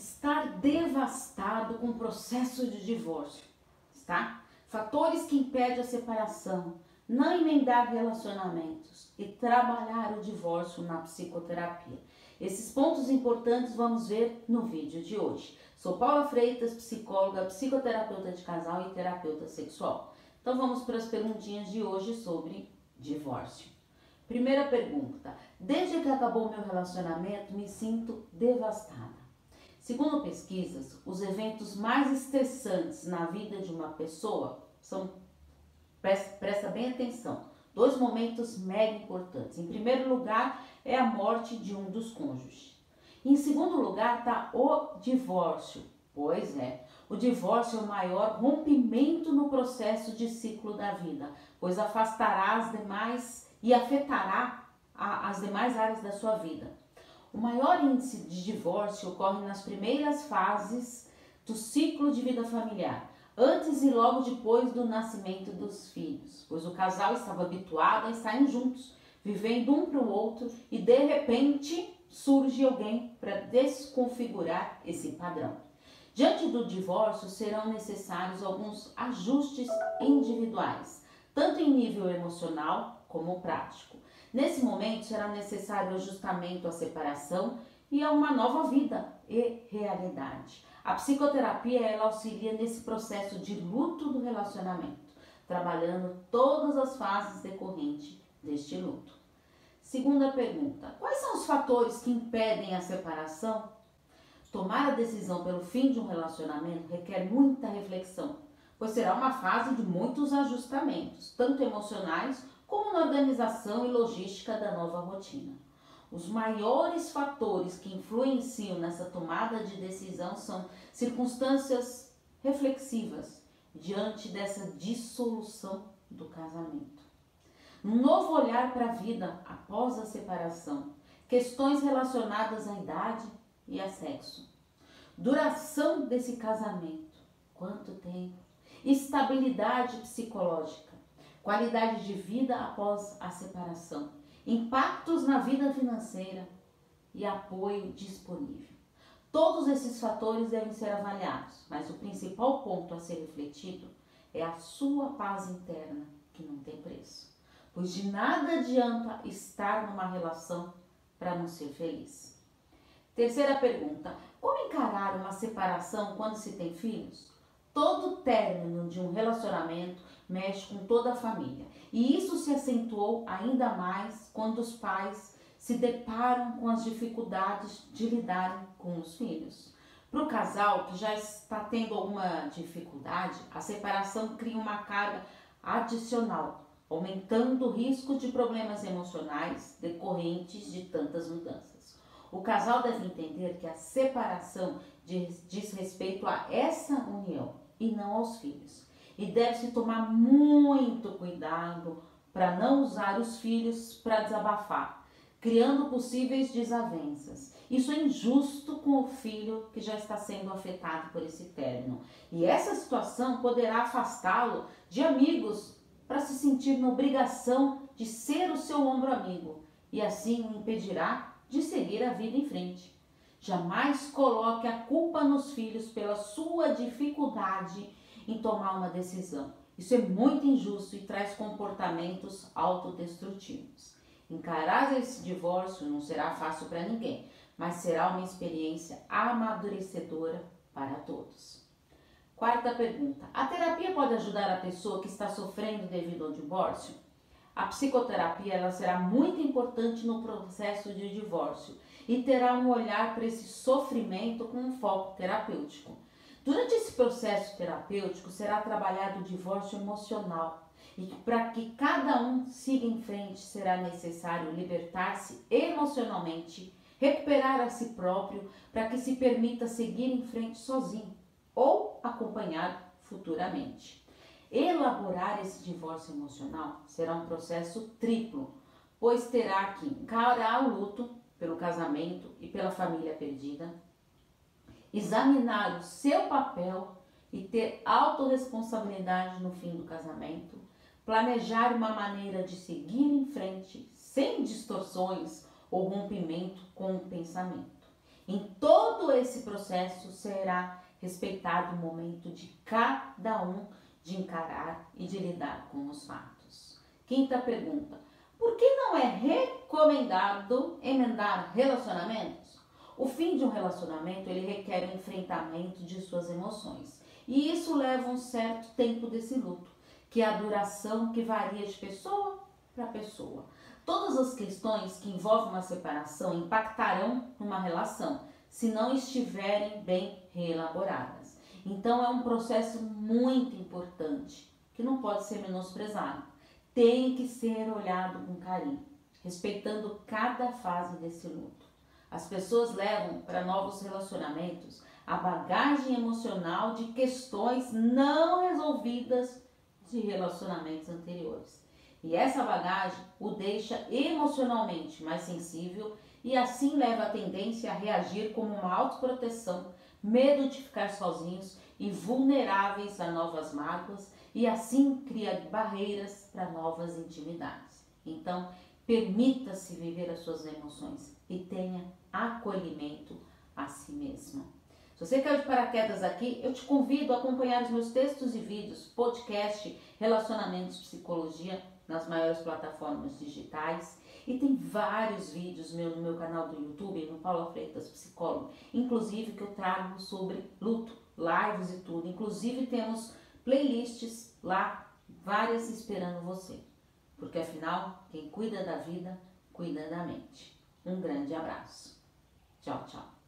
estar devastado com o processo de divórcio, tá? Fatores que impedem a separação, não emendar relacionamentos e trabalhar o divórcio na psicoterapia. Esses pontos importantes vamos ver no vídeo de hoje. Sou Paula Freitas, psicóloga, psicoterapeuta de casal e terapeuta sexual. Então vamos para as perguntinhas de hoje sobre divórcio. Primeira pergunta: Desde que acabou meu relacionamento, me sinto devastada. Segundo pesquisas, os eventos mais estressantes na vida de uma pessoa são, presta bem atenção, dois momentos mega importantes. Em primeiro lugar, é a morte de um dos cônjuges. Em segundo lugar, está o divórcio. Pois é, o divórcio é o maior rompimento no processo de ciclo da vida, pois afastará as demais e afetará a, as demais áreas da sua vida. O maior índice de divórcio ocorre nas primeiras fases do ciclo de vida familiar, antes e logo depois do nascimento dos filhos, pois o casal estava habituado a estarem juntos, vivendo um para o outro e de repente surge alguém para desconfigurar esse padrão. Diante do divórcio, serão necessários alguns ajustes individuais, tanto em nível emocional como prático. Nesse momento será necessário ajustamento à separação e a uma nova vida e realidade. A psicoterapia ela auxilia nesse processo de luto do relacionamento, trabalhando todas as fases decorrentes deste luto. Segunda pergunta: quais são os fatores que impedem a separação? Tomar a decisão pelo fim de um relacionamento requer muita reflexão, pois será uma fase de muitos ajustamentos, tanto emocionais como na organização e logística da nova rotina. Os maiores fatores que influenciam nessa tomada de decisão são circunstâncias reflexivas diante dessa dissolução do casamento. Um novo olhar para a vida após a separação, questões relacionadas à idade e a sexo, duração desse casamento, quanto tempo, estabilidade psicológica qualidade de vida após a separação, impactos na vida financeira e apoio disponível. Todos esses fatores devem ser avaliados, mas o principal ponto a ser refletido é a sua paz interna, que não tem preço. Pois de nada adianta estar numa relação para não ser feliz. Terceira pergunta: como encarar uma separação quando se tem filhos? Todo término de um relacionamento mexe com toda a família. E isso se acentuou ainda mais quando os pais se deparam com as dificuldades de lidarem com os filhos. Para o casal que já está tendo alguma dificuldade, a separação cria uma carga adicional, aumentando o risco de problemas emocionais decorrentes de tantas mudanças. O casal deve entender que a separação diz, respeito a essa união e não aos filhos e deve-se tomar muito cuidado para não usar os filhos para desabafar, criando possíveis desavenças. Isso é injusto com o filho que já está sendo afetado por esse término. E essa situação poderá afastá-lo de amigos para se sentir na obrigação de ser o seu ombro amigo e assim o impedirá de seguir a vida em frente. Jamais coloque a culpa nos filhos pela sua dificuldade em tomar uma decisão. Isso é muito injusto e traz comportamentos autodestrutivos. Encarar esse divórcio não será fácil para ninguém, mas será uma experiência amadurecedora para todos. Quarta pergunta: A terapia pode ajudar a pessoa que está sofrendo devido ao divórcio? A psicoterapia ela será muito importante no processo de divórcio e terá um olhar para esse sofrimento com um foco terapêutico. Durante esse processo terapêutico será trabalhado o divórcio emocional e para que cada um siga em frente será necessário libertar-se emocionalmente, recuperar a si próprio para que se permita seguir em frente sozinho ou acompanhado futuramente. Elaborar esse divórcio emocional será um processo triplo, pois terá que encarar o luto pelo casamento e pela família perdida, examinar o seu papel e ter autorresponsabilidade no fim do casamento, planejar uma maneira de seguir em frente sem distorções ou rompimento com o pensamento. Em todo esse processo será respeitado o momento de cada um de encarar e de lidar com os fatos. Quinta pergunta: por que não é recomendado emendar relacionamentos? O fim de um relacionamento ele requer um enfrentamento de suas emoções e isso leva um certo tempo desse luto, que é a duração que varia de pessoa para pessoa. Todas as questões que envolvem uma separação impactarão numa relação, se não estiverem bem reelaboradas. Então é um processo muito importante que não pode ser menosprezado. Tem que ser olhado com carinho, respeitando cada fase desse luto. As pessoas levam para novos relacionamentos a bagagem emocional de questões não resolvidas de relacionamentos anteriores. E essa bagagem o deixa emocionalmente mais sensível e assim leva a tendência a reagir como uma autoproteção, medo de ficar sozinhos e vulneráveis a novas mágoas e assim cria barreiras para novas intimidades. Então, permita-se viver as suas emoções e tenha acolhimento a si mesmo. Se você caiu de paraquedas aqui, eu te convido a acompanhar os meus textos e vídeos, podcast, relacionamentos, psicologia nas maiores plataformas digitais e tem vários vídeos meu, no meu canal do YouTube, no Paula Freitas Psicólogo, inclusive que eu trago sobre luto, lives e tudo. Inclusive temos playlists lá, várias esperando você. Porque afinal, quem cuida da vida, cuida da mente. Um grande abraço. Tchau, tchau.